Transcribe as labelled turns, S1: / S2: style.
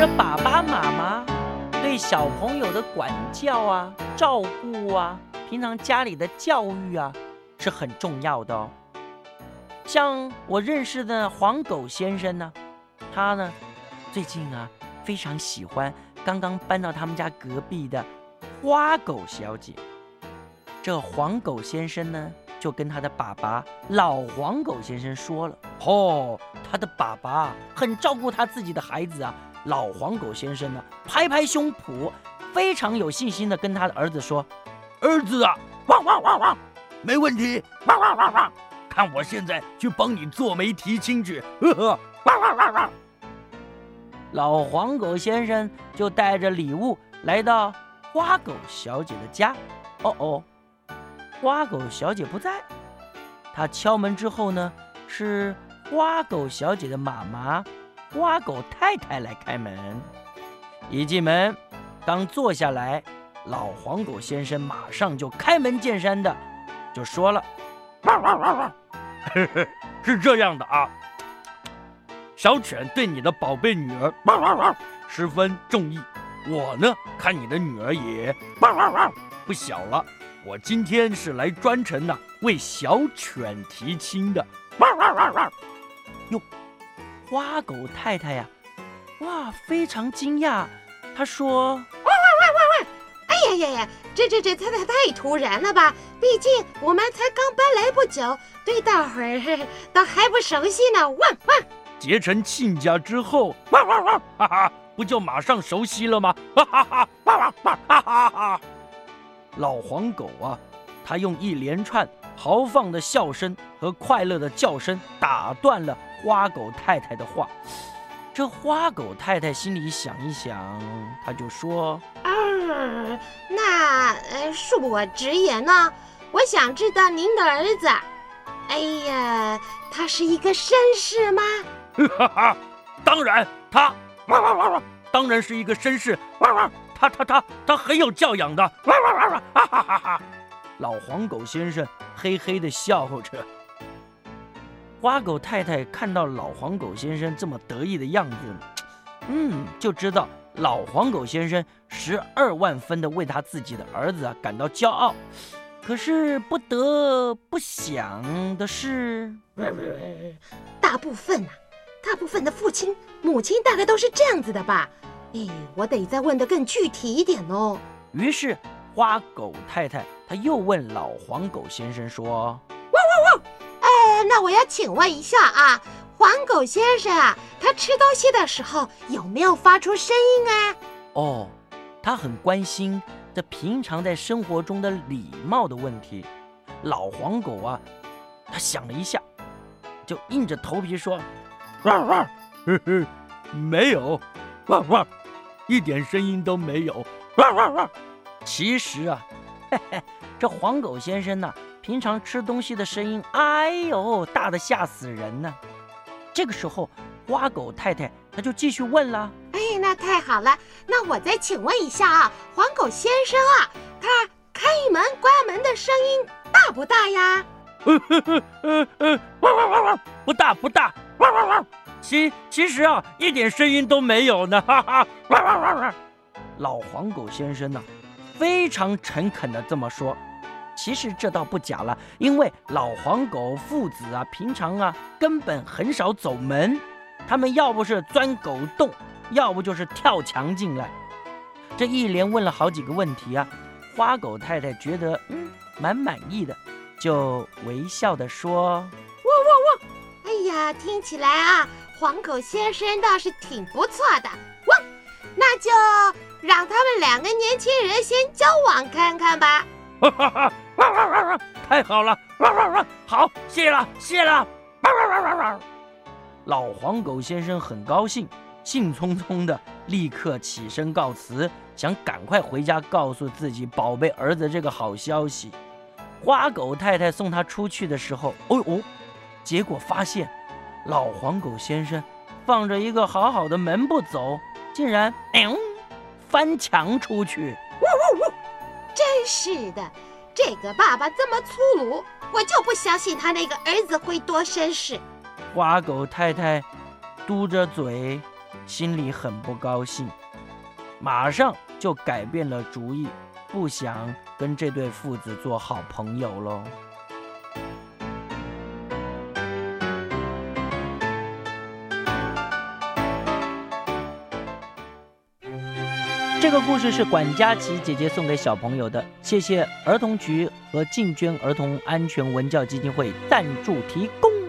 S1: 这爸爸妈妈对小朋友的管教啊、照顾啊，平常家里的教育啊，是很重要的哦。像我认识的黄狗先生呢，他呢最近啊非常喜欢刚刚搬到他们家隔壁的花狗小姐。这黄狗先生呢就跟他的爸爸老黄狗先生说了：“哦，他的爸爸很照顾他自己的孩子啊。”老黄狗先生呢拍拍胸脯，非常有信心的跟他的儿子说：“儿子啊，汪汪汪汪，没问题，汪汪汪汪。”看我现在去帮你做媒提亲去，呵呵，汪汪汪汪！老黄狗先生就带着礼物来到花狗小姐的家。哦哦，花狗小姐不在。他敲门之后呢，是花狗小姐的妈妈花狗太太来开门。一进门，刚坐下来，老黄狗先生马上就开门见山的就说了：“汪汪汪汪！”是这样的啊，小犬对你的宝贝女儿汪汪汪十分中意，我呢看你的女儿也汪汪汪不小了，我今天是来专程呢为小犬提亲的汪汪汪汪。哟，花狗太太呀，哇，非常惊讶，她说。哇哇哇哇哇！
S2: 哎呀呀呀！这这这太太太突然了吧？毕竟我们才刚搬来不久，对大伙儿 都还不熟悉呢。汪汪！
S1: 结成亲家之后，汪汪汪！哈哈，不就马上熟悉了吗？哈哈哈！汪汪汪！哈哈哈！老黄狗啊，他用一连串豪放的笑声和快乐的叫声打断了花狗太太的话。这花狗太太心里想一想，她就说。
S2: 那呃，恕我直言呢，我想知道您的儿子，哎呀，他是一个绅士吗？
S1: 哈哈，当然，他汪汪汪汪，当然是一个绅士，汪汪，他他他他很有教养的，汪汪汪汪，哈哈哈哈！老黄狗先生嘿嘿地笑着。花狗太太看到老黄狗先生这么得意的样子，嗯，就知道。老黄狗先生十二万分的为他自己的儿子啊感到骄傲，可是不得不想的是，
S2: 大部分啊，大部分的父亲母亲大概都是这样子的吧？哎，我得再问得更具体一点哦。
S1: 于是花狗太太他又问老黄狗先生说：“汪
S2: 汪汪！哎，那我要请问一下啊。”黄狗先生啊，他吃东西的时候有没有发出声音啊？
S1: 哦，他很关心这平常在生活中的礼貌的问题。老黄狗啊，他想了一下，就硬着头皮说：“汪汪，呵呵，没有，汪汪，一点声音都没有，汪汪汪。”其实啊，嘿嘿，这黄狗先生呢，平常吃东西的声音，哎呦，大的吓死人呢。这个时候，花狗太太她就继续问了：“
S2: 哎，那太好了，那我再请问一下啊，黄狗先生啊，他开门关门的声音大不大呀？”“
S1: 嗯嗯嗯嗯，汪汪汪汪，不大不大，汪汪汪。其其实啊，一点声音都没有呢，哈哈，汪汪汪汪。”老黄狗先生呢，非常诚恳的这么说。其实这倒不假了，因为老黄狗父子啊，平常啊根本很少走门，他们要不是钻狗洞，要不就是跳墙进来。这一连问了好几个问题啊，花狗太太觉得嗯蛮满意的，就微笑的说：“汪汪
S2: 汪！哎呀，听起来啊，黄狗先生倒是挺不错的。汪，那就让他们两个年轻人先交往看看吧。”哈哈哈。
S1: 太好了！汪汪汪！好，谢了，谢了！汪汪汪汪汪！老黄狗先生很高兴，兴冲冲的立刻起身告辞，想赶快回家告诉自己宝贝儿子这个好消息。花狗太太送他出去的时候，哦哦，结果发现老黄狗先生放着一个好好的门不走，竟然嗯翻墙出去！呜呜
S2: 呜！真是的。这个爸爸这么粗鲁，我就不相信他那个儿子会多绅士。
S1: 花狗太太嘟着嘴，心里很不高兴，马上就改变了主意，不想跟这对父子做好朋友喽。这个故事是管佳琪姐姐送给小朋友的，谢谢儿童局和进捐儿童安全文教基金会赞助提供。